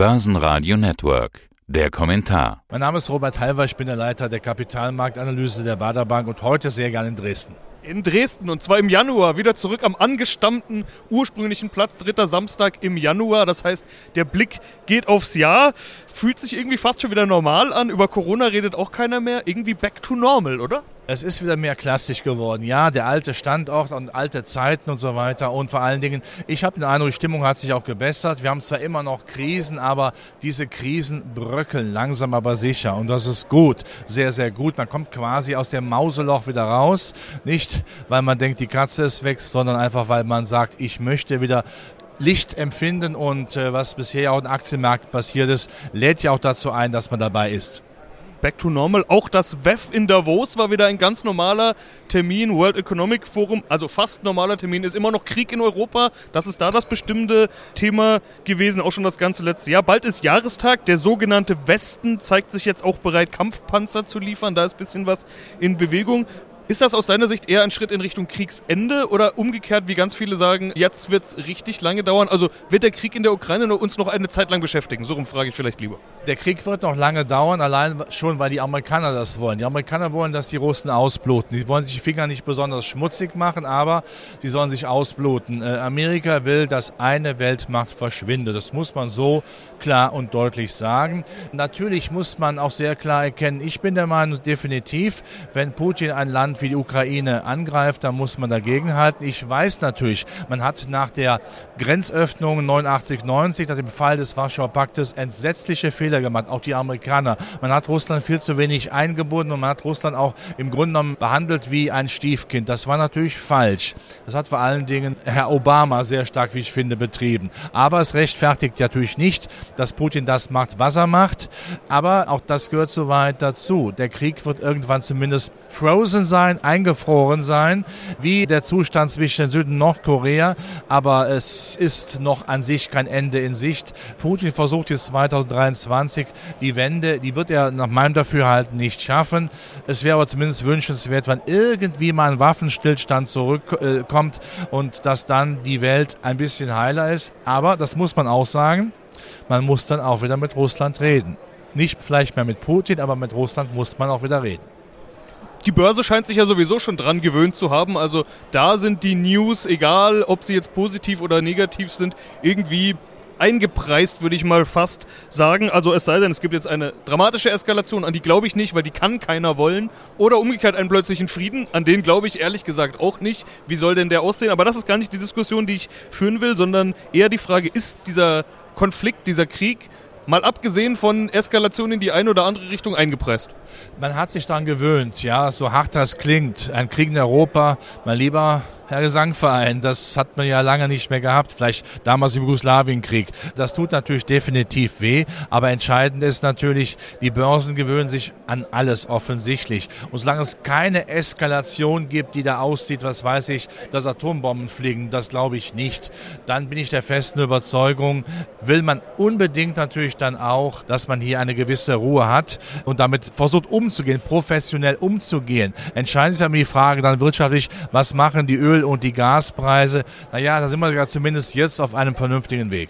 Börsenradio Network. Der Kommentar. Mein Name ist Robert Halver, ich bin der Leiter der Kapitalmarktanalyse der Bader Bank und heute sehr gerne in Dresden. In Dresden und zwar im Januar, wieder zurück am angestammten ursprünglichen Platz, dritter Samstag im Januar. Das heißt, der Blick geht aufs Jahr, fühlt sich irgendwie fast schon wieder normal an. Über Corona redet auch keiner mehr. Irgendwie back to normal, oder? Es ist wieder mehr klassisch geworden. Ja, der alte Standort und alte Zeiten und so weiter. Und vor allen Dingen, ich habe den Eindruck, die Stimmung hat sich auch gebessert. Wir haben zwar immer noch Krisen, aber diese Krisen bröckeln langsam aber sicher. Und das ist gut. Sehr, sehr gut. Man kommt quasi aus dem Mauseloch wieder raus. Nicht, weil man denkt, die Katze ist weg, sondern einfach, weil man sagt, ich möchte wieder Licht empfinden und äh, was bisher auch im Aktienmarkt passiert ist, lädt ja auch dazu ein, dass man dabei ist. Back to Normal. Auch das WEF in Davos war wieder ein ganz normaler Termin. World Economic Forum, also fast normaler Termin, ist immer noch Krieg in Europa. Das ist da das bestimmte Thema gewesen, auch schon das ganze letzte Jahr. Bald ist Jahrestag. Der sogenannte Westen zeigt sich jetzt auch bereit, Kampfpanzer zu liefern. Da ist ein bisschen was in Bewegung. Ist das aus deiner Sicht eher ein Schritt in Richtung Kriegsende oder umgekehrt, wie ganz viele sagen, jetzt wird es richtig lange dauern? Also wird der Krieg in der Ukraine uns noch eine Zeit lang beschäftigen? So rum frage ich vielleicht lieber. Der Krieg wird noch lange dauern, allein schon, weil die Amerikaner das wollen. Die Amerikaner wollen, dass die Russen ausbluten. Die wollen sich die Finger nicht besonders schmutzig machen, aber sie sollen sich ausbluten. Äh, Amerika will, dass eine Weltmacht verschwindet. Das muss man so klar und deutlich sagen. Natürlich muss man auch sehr klar erkennen, ich bin der Meinung, definitiv, wenn Putin ein Land wie die Ukraine angreift, dann muss man dagegenhalten. Ich weiß natürlich, man hat nach der Grenzöffnung 89, 90, nach dem Fall des Warschauer Paktes entsetzliche Fehler gemacht, auch die Amerikaner. Man hat Russland viel zu wenig eingebunden und man hat Russland auch im Grunde genommen behandelt wie ein Stiefkind. Das war natürlich falsch. Das hat vor allen Dingen Herr Obama sehr stark, wie ich finde, betrieben. Aber es rechtfertigt natürlich nicht, dass Putin das macht, was er macht. Aber auch das gehört so weit dazu. Der Krieg wird irgendwann zumindest frozen sein sein, eingefroren sein, wie der Zustand zwischen Süd- und Nordkorea. Aber es ist noch an sich kein Ende in Sicht. Putin versucht jetzt 2023 die Wende, die wird er nach meinem Dafürhalten nicht schaffen. Es wäre aber zumindest wünschenswert, wenn irgendwie mal ein Waffenstillstand zurückkommt und dass dann die Welt ein bisschen heiler ist. Aber das muss man auch sagen, man muss dann auch wieder mit Russland reden. Nicht vielleicht mehr mit Putin, aber mit Russland muss man auch wieder reden die Börse scheint sich ja sowieso schon dran gewöhnt zu haben. Also da sind die News, egal ob sie jetzt positiv oder negativ sind, irgendwie eingepreist, würde ich mal fast sagen. Also es sei denn, es gibt jetzt eine dramatische Eskalation, an die glaube ich nicht, weil die kann keiner wollen. Oder umgekehrt einen plötzlichen Frieden, an den glaube ich ehrlich gesagt auch nicht. Wie soll denn der aussehen? Aber das ist gar nicht die Diskussion, die ich führen will, sondern eher die Frage, ist dieser Konflikt, dieser Krieg mal abgesehen von Eskalation in die eine oder andere Richtung eingepresst? Man hat sich daran gewöhnt, ja, so hart das klingt. Ein Krieg in Europa, mein lieber Herr Gesangverein, das hat man ja lange nicht mehr gehabt, vielleicht damals im Jugoslawienkrieg. Das tut natürlich definitiv weh, aber entscheidend ist natürlich, die Börsen gewöhnen sich an alles offensichtlich. Und solange es keine Eskalation gibt, die da aussieht, was weiß ich, dass Atombomben fliegen, das glaube ich nicht, dann bin ich der festen Überzeugung, will man unbedingt natürlich dann auch, dass man hier eine gewisse Ruhe hat und damit versucht umzugehen, professionell umzugehen. Entscheidend ist aber die Frage dann wirtschaftlich, was machen die Öl Öl- und die Gaspreise, naja, da sind wir ja zumindest jetzt auf einem vernünftigen Weg.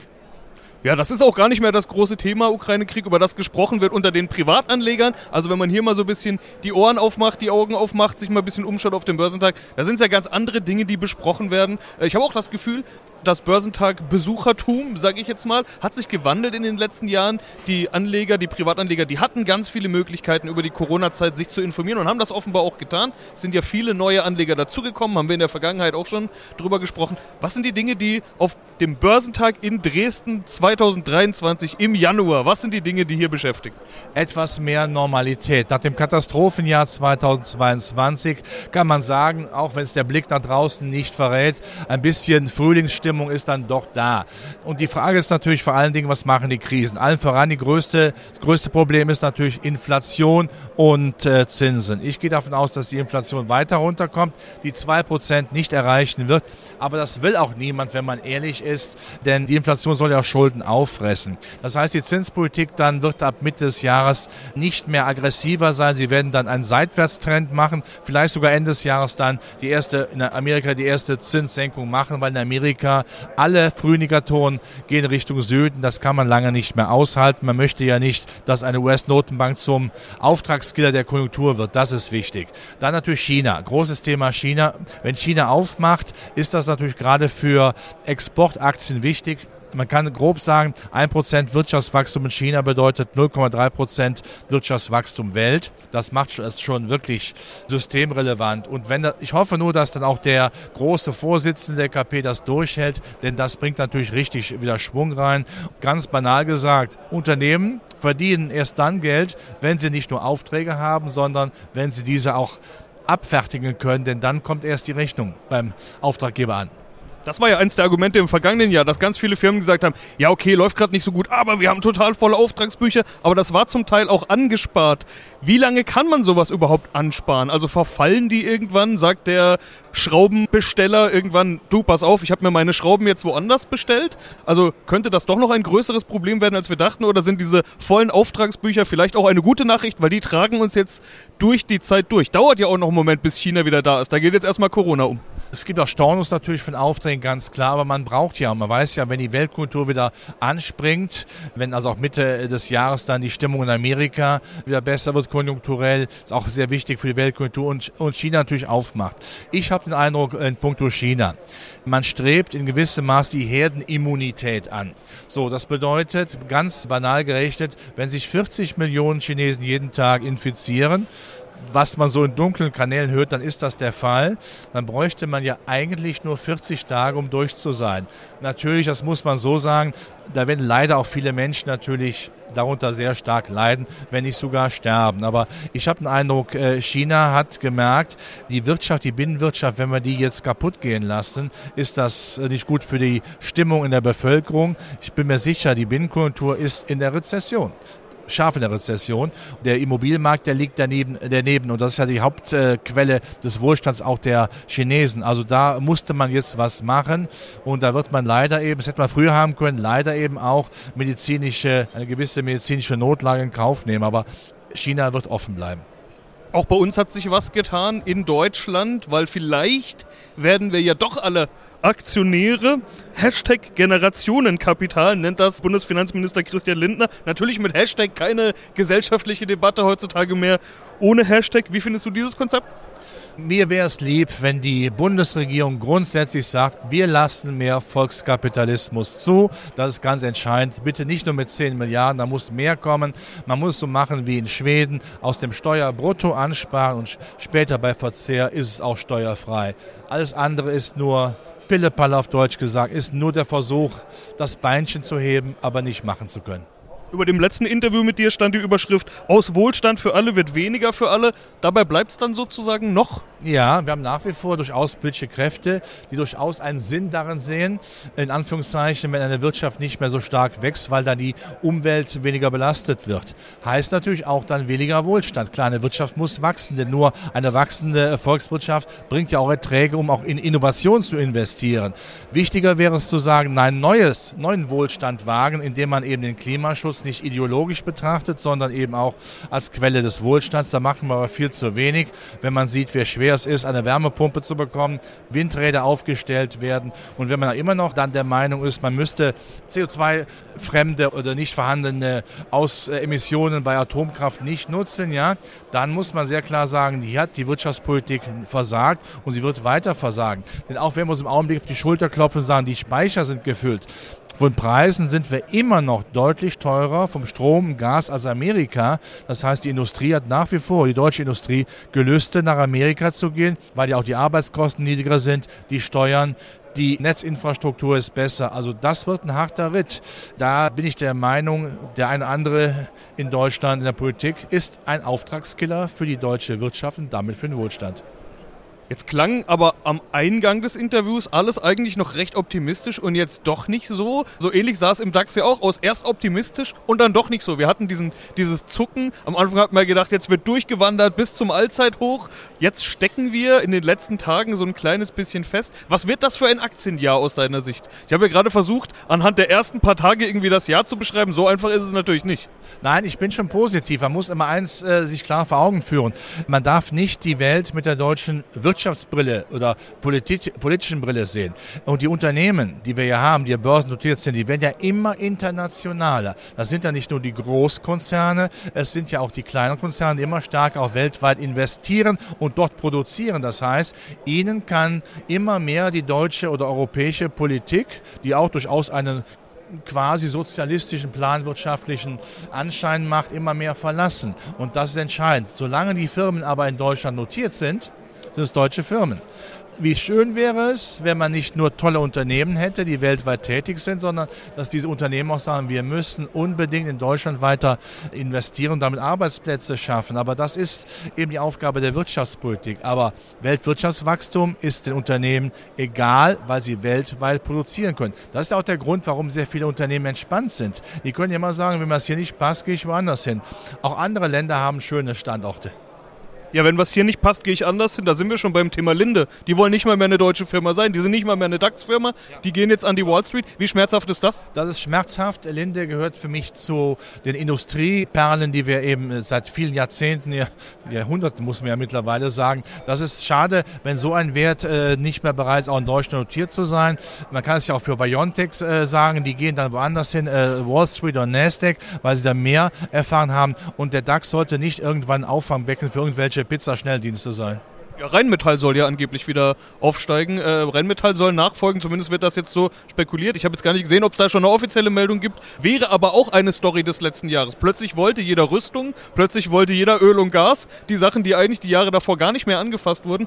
Ja, das ist auch gar nicht mehr das große Thema Ukraine-Krieg, über das gesprochen wird unter den Privatanlegern. Also wenn man hier mal so ein bisschen die Ohren aufmacht, die Augen aufmacht, sich mal ein bisschen umschaut auf dem Börsentag, da sind es ja ganz andere Dinge, die besprochen werden. Äh, ich habe auch das Gefühl, das Börsentag-Besuchertum, sage ich jetzt mal, hat sich gewandelt in den letzten Jahren. Die Anleger, die Privatanleger, die hatten ganz viele Möglichkeiten über die Corona-Zeit sich zu informieren und haben das offenbar auch getan. Es sind ja viele neue Anleger dazugekommen, haben wir in der Vergangenheit auch schon drüber gesprochen. Was sind die Dinge, die auf dem Börsentag in Dresden 2023 im Januar, was sind die Dinge, die hier beschäftigen? Etwas mehr Normalität. Nach dem Katastrophenjahr 2022 kann man sagen, auch wenn es der Blick nach draußen nicht verrät, ein bisschen Frühlingsstimmung Stimmung ist dann doch da. Und die Frage ist natürlich vor allen Dingen, was machen die Krisen? Allen voran die größte, das größte Problem ist natürlich Inflation und äh, Zinsen. Ich gehe davon aus, dass die Inflation weiter runterkommt, die zwei Prozent nicht erreichen wird. Aber das will auch niemand, wenn man ehrlich ist, denn die Inflation soll ja Schulden auffressen. Das heißt, die Zinspolitik dann wird ab Mitte des Jahres nicht mehr aggressiver sein. Sie werden dann einen Seitwärtstrend machen, vielleicht sogar Ende des Jahres dann die erste in Amerika die erste Zinssenkung machen, weil in Amerika Alle Frühindikatoren gehen Richtung Süden. Das kann man lange nicht mehr aushalten. Man möchte ja nicht, dass eine US-Notenbank zum Auftragskiller der Konjunktur wird. Das ist wichtig. Dann natürlich China. Großes Thema China. Wenn China aufmacht, ist das natürlich gerade für Exportaktien wichtig man kann grob sagen, 1% Wirtschaftswachstum in China bedeutet 0,3% Wirtschaftswachstum Welt. Das macht es schon wirklich systemrelevant. Und wenn das, ich hoffe nur, dass dann auch der große Vorsitzende der KP das durchhält, denn das bringt natürlich richtig wieder Schwung rein. Ganz banal gesagt, Unternehmen verdienen erst dann Geld, wenn sie nicht nur Aufträge haben, sondern wenn sie diese auch abfertigen können, denn dann kommt erst die Rechnung beim Auftraggeber an. Das war ja eins der Argumente im vergangenen Jahr, dass ganz viele Firmen gesagt haben, ja okay, läuft gerade nicht so gut, aber wir haben total volle Auftragsbücher, aber das war zum Teil auch angespart. Wie lange kann man sowas überhaupt ansparen? Also verfallen die irgendwann, sagt der Schraubenbesteller irgendwann, du pass auf, ich habe mir meine Schrauben jetzt woanders bestellt? Also könnte das doch noch ein größeres Problem werden, als wir dachten, oder sind diese vollen Auftragsbücher vielleicht auch eine gute Nachricht, weil die tragen uns jetzt durch die Zeit durch. Dauert ja auch noch einen Moment, bis China wieder da ist. Da geht jetzt erstmal Corona um. Es gibt auch Stornos natürlich von Aufträgen, ganz klar, aber man braucht ja, man weiß ja, wenn die Weltkultur wieder anspringt, wenn also auch Mitte des Jahres dann die Stimmung in Amerika wieder besser wird konjunkturell, ist auch sehr wichtig für die Weltkultur und, und China natürlich aufmacht. Ich habe den Eindruck in puncto China, man strebt in gewissem Maß die Herdenimmunität an. So, das bedeutet, ganz banal gerechnet, wenn sich 40 Millionen Chinesen jeden Tag infizieren, was man so in dunklen Kanälen hört, dann ist das der Fall. Dann bräuchte man ja eigentlich nur 40 Tage, um durch zu sein. Natürlich, das muss man so sagen, da werden leider auch viele Menschen natürlich darunter sehr stark leiden, wenn nicht sogar sterben. Aber ich habe den Eindruck, äh, China hat gemerkt, die Wirtschaft, die Binnenwirtschaft, wenn wir die jetzt kaputt gehen lassen, ist das nicht gut für die Stimmung in der Bevölkerung. Ich bin mir sicher, die Binnenkultur ist in der Rezession scharf in der Rezession. Der Immobilienmarkt, der liegt daneben, daneben und das ist ja die Hauptquelle des Wohlstands auch der Chinesen. Also da musste man jetzt was machen und da wird man leider eben, das hätte man früher haben können, leider eben auch medizinische, eine gewisse medizinische Notlage in Kauf nehmen. Aber China wird offen bleiben. Auch bei uns hat sich was getan in Deutschland, weil vielleicht werden wir ja doch alle Aktionäre. Hashtag Generationenkapital nennt das Bundesfinanzminister Christian Lindner. Natürlich mit Hashtag keine gesellschaftliche Debatte heutzutage mehr ohne Hashtag. Wie findest du dieses Konzept? Mir wäre es lieb, wenn die Bundesregierung grundsätzlich sagt, wir lassen mehr Volkskapitalismus zu. Das ist ganz entscheidend. Bitte nicht nur mit 10 Milliarden, da muss mehr kommen. Man muss so machen wie in Schweden, aus dem Steuerbrutto ansparen und später bei Verzehr ist es auch steuerfrei. Alles andere ist nur Pillepalle auf Deutsch gesagt, ist nur der Versuch, das Beinchen zu heben, aber nicht machen zu können. Über dem letzten Interview mit dir stand die Überschrift Aus Wohlstand für alle wird weniger für alle. Dabei bleibt es dann sozusagen noch? Ja, wir haben nach wie vor durchaus politische Kräfte, die durchaus einen Sinn darin sehen, in Anführungszeichen, wenn eine Wirtschaft nicht mehr so stark wächst, weil dann die Umwelt weniger belastet wird. Heißt natürlich auch dann weniger Wohlstand. Klar, eine Wirtschaft muss wachsen, denn nur eine wachsende Volkswirtschaft bringt ja auch Erträge, um auch in Innovation zu investieren. Wichtiger wäre es zu sagen, nein, neues, neuen Wohlstand wagen, indem man eben den Klimaschutz Klimaschutz nicht ideologisch betrachtet, sondern eben auch als Quelle des Wohlstands. Da machen wir aber viel zu wenig, wenn man sieht, wie schwer es ist, eine Wärmepumpe zu bekommen, Windräder aufgestellt werden. Und wenn man immer noch dann der Meinung ist, man müsste CO2-fremde oder nicht vorhandene Aus Emissionen bei Atomkraft nicht nutzen, ja, dann muss man sehr klar sagen, hier hat die Wirtschaftspolitik versagt und sie wird weiter versagen. Denn auch wenn wir uns im Augenblick auf die Schulter klopfen und sagen, die Speicher sind gefüllt, von Preisen sind wir immer noch deutlich teurer vom Strom Gas als Amerika. Das heißt, die Industrie hat nach wie vor, die deutsche Industrie, Gelüste nach Amerika zu gehen, weil ja auch die Arbeitskosten niedriger sind, die Steuern, die Netzinfrastruktur ist besser. Also das wird ein harter Ritt. Da bin ich der Meinung, der eine andere in Deutschland in der Politik ist ein Auftragskiller für die deutsche Wirtschaft und damit für den Wohlstand. Jetzt klang aber am Eingang des Interviews alles eigentlich noch recht optimistisch und jetzt doch nicht so. So ähnlich sah es im DAX ja auch aus. Erst optimistisch und dann doch nicht so. Wir hatten diesen, dieses Zucken. Am Anfang hat man gedacht, jetzt wird durchgewandert bis zum Allzeithoch. Jetzt stecken wir in den letzten Tagen so ein kleines bisschen fest. Was wird das für ein Aktienjahr aus deiner Sicht? Ich habe ja gerade versucht, anhand der ersten paar Tage irgendwie das Jahr zu beschreiben. So einfach ist es natürlich nicht. Nein, ich bin schon positiv. Man muss immer eins äh, sich klar vor Augen führen. Man darf nicht die Welt mit der deutschen Wirtschaft Wirtschaftsbrille oder dieser politi politischen Brille sehen. Und die Unternehmen, die wir ja haben, die ja börsennotiert sind, die werden ja immer internationaler. Das sind ja nicht nur die Großkonzerne, es sind ja auch die kleinen Konzerne, die immer stärker auch weltweit investieren und dort produzieren. Das heißt, ihnen kann immer mehr die deutsche oder europäische Politik, die auch durchaus einen quasi sozialistischen, planwirtschaftlichen Anschein macht, immer mehr verlassen. Und das ist entscheidend. Solange die Firmen aber in Deutschland notiert sind, sind es deutsche Firmen wie schön wäre es, wenn man nicht nur tolle Unternehmen hätte, die weltweit tätig sind, sondern dass diese Unternehmen auch sagen, wir müssen unbedingt in Deutschland weiter investieren und damit Arbeitsplätze schaffen. Aber das ist eben die Aufgabe der Wirtschaftspolitik. Aber Weltwirtschaftswachstum ist den Unternehmen egal, weil sie weltweit produzieren können. Das ist auch der Grund, warum sehr viele Unternehmen entspannt sind. Die können ja immer sagen, wenn mir das hier nicht passt, gehe ich woanders hin. Auch andere Länder haben schöne Standorte. Ja, wenn was hier nicht passt, gehe ich anders hin. Da sind wir schon beim Thema Linde. Die wollen nicht mal mehr eine deutsche Firma sein. Die sind nicht mal mehr eine DAX-Firma. Die gehen jetzt an die Wall Street. Wie schmerzhaft ist das? Das ist schmerzhaft. Linde gehört für mich zu den Industrieperlen, die wir eben seit vielen Jahrzehnten, Jahrhunderten muss man ja mittlerweile sagen. Das ist schade, wenn so ein Wert äh, nicht mehr bereit ist, auch in Deutschland notiert zu sein. Man kann es ja auch für Biontech äh, sagen. Die gehen dann woanders hin, äh, Wall Street oder Nasdaq, weil sie da mehr erfahren haben. Und der DAX sollte nicht irgendwann Auffangbecken für irgendwelche deutsche Pizzaschnelldienste sein. Ja, Rheinmetall soll ja angeblich wieder aufsteigen. Äh, Rheinmetall soll nachfolgen, zumindest wird das jetzt so spekuliert. Ich habe jetzt gar nicht gesehen, ob es da schon eine offizielle Meldung gibt. Wäre aber auch eine Story des letzten Jahres. Plötzlich wollte jeder Rüstung, plötzlich wollte jeder Öl und Gas. Die Sachen, die eigentlich die Jahre davor gar nicht mehr angefasst wurden.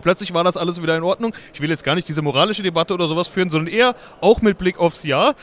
Plötzlich war das alles wieder in Ordnung. Ich will jetzt gar nicht diese moralische Debatte oder sowas führen, sondern eher auch mit Blick aufs Jahr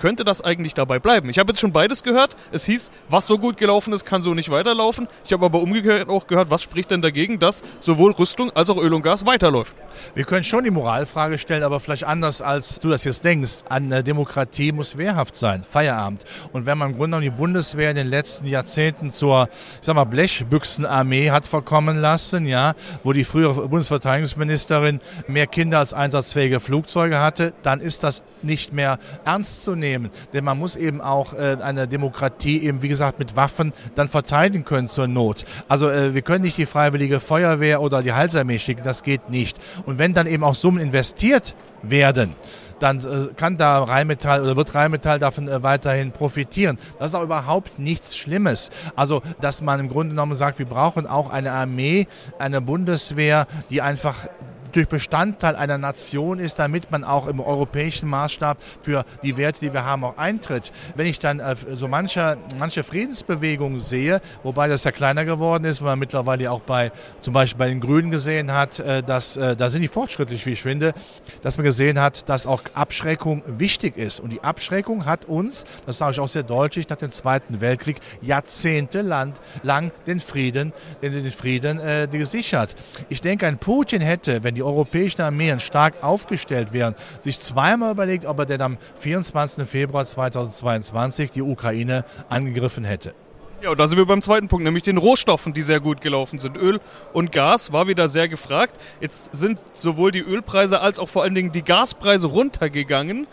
könnte das eigentlich dabei bleiben? Ich habe jetzt schon beides gehört. Es hieß, was so gut gelaufen ist, kann so nicht weiterlaufen. Ich habe aber umgekehrt auch gehört, was spricht denn dagegen, dass sowohl Rüstung als auch Öl und Gas weiterläuft? Wir können schon die Moralfrage stellen, aber vielleicht anders, als du das jetzt denkst. An der Demokratie muss wehrhaft sein, Feierabend. Und wenn man im Grunde genommen die Bundeswehr in den letzten Jahrzehnten zur, ich sag mal, Blechbüchsenarmee hat verkommen lassen, ja, wo die frühere Bundesverteidigungsministerin mehr Kinder als einsatzfähige Flugzeuge hatte, dann ist das nicht mehr ernst zu nehmen nehmen. Denn man muss eben auch äh, eine Demokratie eben, wie gesagt, mit Waffen dann verteidigen können zur Not. Also äh, wir können nicht die Freiwillige Feuerwehr oder die Heilsarmee schicken, das geht nicht. Und wenn dann eben auch Summen investiert werden, dann äh, kann da Rheinmetall oder wird Rheinmetall davon äh, weiterhin profitieren. Das ist auch überhaupt nichts Schlimmes. Also, dass man im Grunde genommen sagt, wir brauchen auch eine Armee, eine Bundeswehr, die einfach durch Bestandteil einer Nation ist, damit man auch im europäischen Maßstab für die Werte, die wir haben, auch eintritt. Wenn ich dann äh, so manche, manche Friedensbewegungen sehe, wobei das ja kleiner geworden ist, weil man mittlerweile auch bei zum Beispiel bei den Grünen gesehen hat, äh, dass äh, da sind die fortschrittlich, wie ich finde, dass man gesehen hat, dass auch Abschreckung wichtig ist. Und die Abschreckung hat uns, das sage ich auch sehr deutlich, nach dem Zweiten Weltkrieg jahrzehntelang lang den Frieden, den, den Frieden äh, gesichert. Ich denke, ein Putin hätte, wenn die die europäischen Armeen stark aufgestellt wären, sich zweimal überlegt, ob er denn am 24. Februar 2022 die Ukraine angegriffen hätte. Ja, und da sind wir beim zweiten Punkt, nämlich den Rohstoffen, die sehr gut gelaufen sind. Öl und Gas war wieder sehr gefragt. Jetzt sind sowohl die Ölpreise als auch vor allen Dingen die Gaspreise runtergegangen.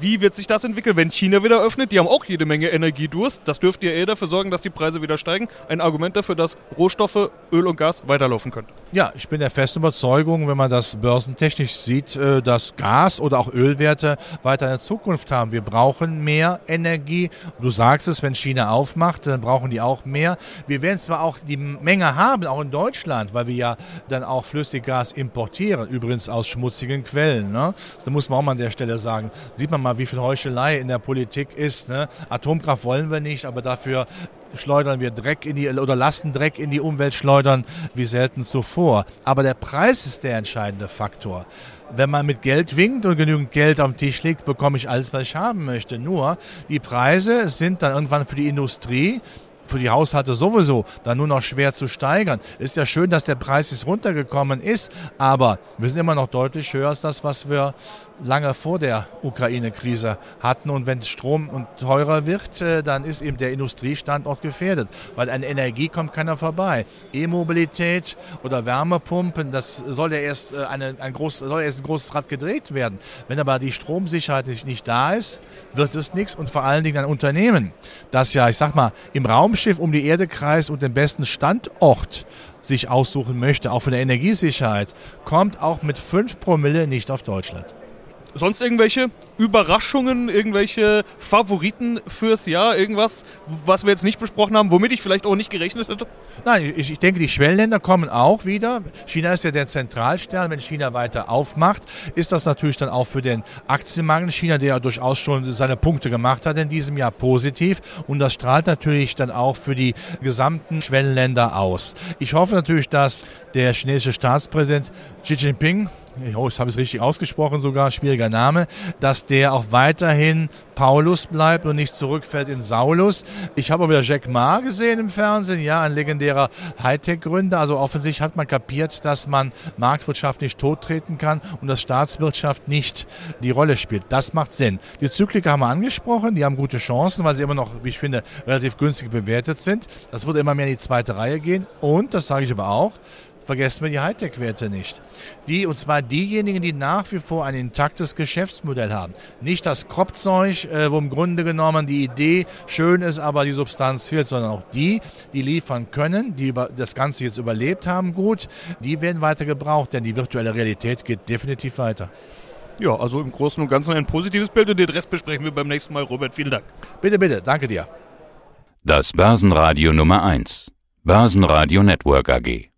Wie wird sich das entwickeln, wenn China wieder öffnet? Die haben auch jede Menge Energiedurst. Das dürfte ja eher dafür sorgen, dass die Preise wieder steigen. Ein Argument dafür, dass Rohstoffe, Öl und Gas weiterlaufen können. Ja, ich bin der festen Überzeugung, wenn man das börsentechnisch sieht, äh, dass Gas oder auch Ölwerte weiter eine Zukunft haben. Wir brauchen mehr Energie. Du sagst es, wenn China aufmacht, dann brauchen die auch mehr. Wir werden zwar auch die Menge haben, auch in Deutschland, weil wir ja dann auch Flüssiggas importieren, übrigens aus schmutzigen Quellen. Ne? Da muss man auch mal an der Stelle sagen. Sieht man man mal, wie viel Heuchelei in der Politik ist. Ne? Atomkraft wollen wir nicht, aber dafür schleudern wir Dreck in die oder lassen Dreck in die Umwelt schleudern wie selten zuvor. Aber der Preis ist der entscheidende Faktor. Wenn man mit Geld winkt und genügend Geld auf dem Tisch legt, bekomme ich alles, was ich haben möchte. Nur die Preise sind dann irgendwann für die Industrie für die Haushalte sowieso dann nur noch schwer zu steigern. Ist ja schön, dass der Preis jetzt runtergekommen ist, aber wir sind immer noch deutlich höher als das, was wir lange vor der Ukraine-Krise hatten. Und wenn Strom teurer wird, äh, dann ist eben der Industriestandort gefährdet, weil an Energie kommt keiner vorbei. E-Mobilität oder Wärmepumpen, das soll ja erst, äh, eine, ein, groß, soll erst ein großes Rad gedreht werden. Wenn aber die Stromsicherheit nicht, nicht da ist, wird es nichts. Und vor allen Dingen ein Unternehmen, das ja, ich sag mal, im Raumschiff um die Erde kreist und den besten Standort sich aussuchen möchte, auch von der Energiesicherheit, kommt auch mit 5 Promille nicht auf Deutschland. Sonst irgendwelche Überraschungen, irgendwelche Favoriten fürs Jahr, irgendwas, was wir jetzt nicht besprochen haben, womit ich vielleicht auch nicht gerechnet hätte? Nein, ich, ich denke, die Schwellenländer kommen auch wieder. China ist ja der Zentralstern. Wenn China weiter aufmacht, ist das natürlich dann auch für den Aktienmarkt China, der ja durchaus schon seine Punkte gemacht hat in diesem Jahr, positiv. Und das strahlt natürlich dann auch für die gesamten Schwellenländer aus. Ich hoffe natürlich, dass der chinesische Staatspräsident Xi Jinping oh, ich habe es richtig ausgesprochen sogar, schwieriger Name, dass der auch weiterhin Paulus bleibt und nicht zurückfällt in Saulus. Ich habe auch wieder Jack Ma gesehen im Fernsehen, ja, ein legendärer Hightech-Gründer. Also offensichtlich hat man kapiert, dass man Marktwirtschaft nicht tottreten kann und dass Staatswirtschaft nicht die Rolle spielt. Das macht Sinn. Die Zykliker haben wir angesprochen, die haben gute Chancen, weil sie immer noch, wie ich finde, relativ günstig bewertet sind. Das wird immer mehr in die zweite Reihe gehen. Und, das sage ich aber auch, vergessen wir die Hightech-Werte nicht. Die, und zwar diejenigen, die nach wie vor ein intaktes Geschäftsmodell haben. Nicht das Kropfzeug, äh, wo im Grunde genommen die Idee schön ist, aber die Substanz fehlt, sondern auch die, die liefern können, die das Ganze jetzt überlebt haben, gut, die werden weiter gebraucht, denn die virtuelle Realität geht definitiv weiter. Ja, also im Großen und Ganzen ein positives Bild und den Rest besprechen wir beim nächsten Mal. Robert, vielen Dank. Bitte, bitte, danke dir. Das Börsenradio Nummer 1. Börsenradio Network AG.